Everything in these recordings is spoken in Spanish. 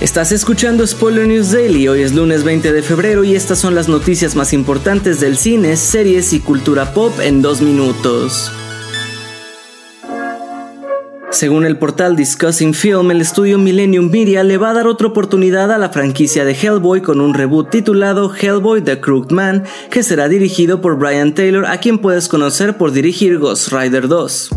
Estás escuchando Spoiler News Daily, hoy es lunes 20 de febrero y estas son las noticias más importantes del cine, series y cultura pop en dos minutos. Según el portal Discussing Film, el estudio Millennium Media le va a dar otra oportunidad a la franquicia de Hellboy con un reboot titulado Hellboy The Crooked Man, que será dirigido por Brian Taylor, a quien puedes conocer por dirigir Ghost Rider 2.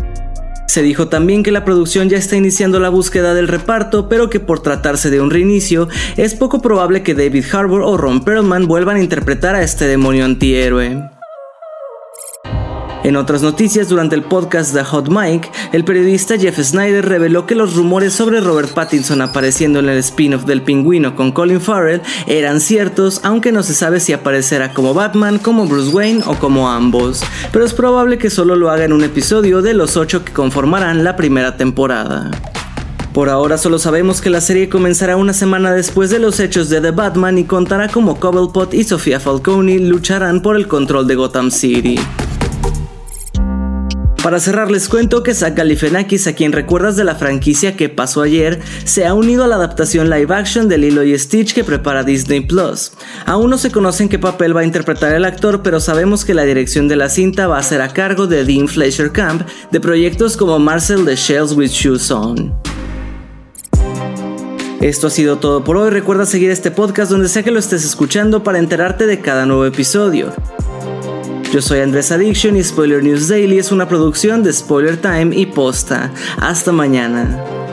Se dijo también que la producción ya está iniciando la búsqueda del reparto, pero que por tratarse de un reinicio, es poco probable que David Harbour o Ron Perlman vuelvan a interpretar a este demonio antihéroe. En otras noticias, durante el podcast The Hot Mic, el periodista Jeff Snyder reveló que los rumores sobre Robert Pattinson apareciendo en el spin-off del pingüino con Colin Farrell eran ciertos, aunque no se sabe si aparecerá como Batman, como Bruce Wayne o como ambos, pero es probable que solo lo haga en un episodio de los ocho que conformarán la primera temporada. Por ahora solo sabemos que la serie comenzará una semana después de los hechos de The Batman y contará como Cobblepot y Sofía Falcone lucharán por el control de Gotham City. Para cerrar les cuento que Zach Galifianakis, a quien recuerdas de la franquicia que pasó ayer, se ha unido a la adaptación live action de Lilo y Stitch que prepara Disney Plus. Aún no se conoce en qué papel va a interpretar el actor, pero sabemos que la dirección de la cinta va a ser a cargo de Dean Fleischer Camp, de proyectos como Marcel the Shells with Shoes On. Esto ha sido todo por hoy. Recuerda seguir este podcast donde sea que lo estés escuchando para enterarte de cada nuevo episodio. Yo soy Andrés Addiction y Spoiler News Daily es una producción de Spoiler Time y Posta. Hasta mañana.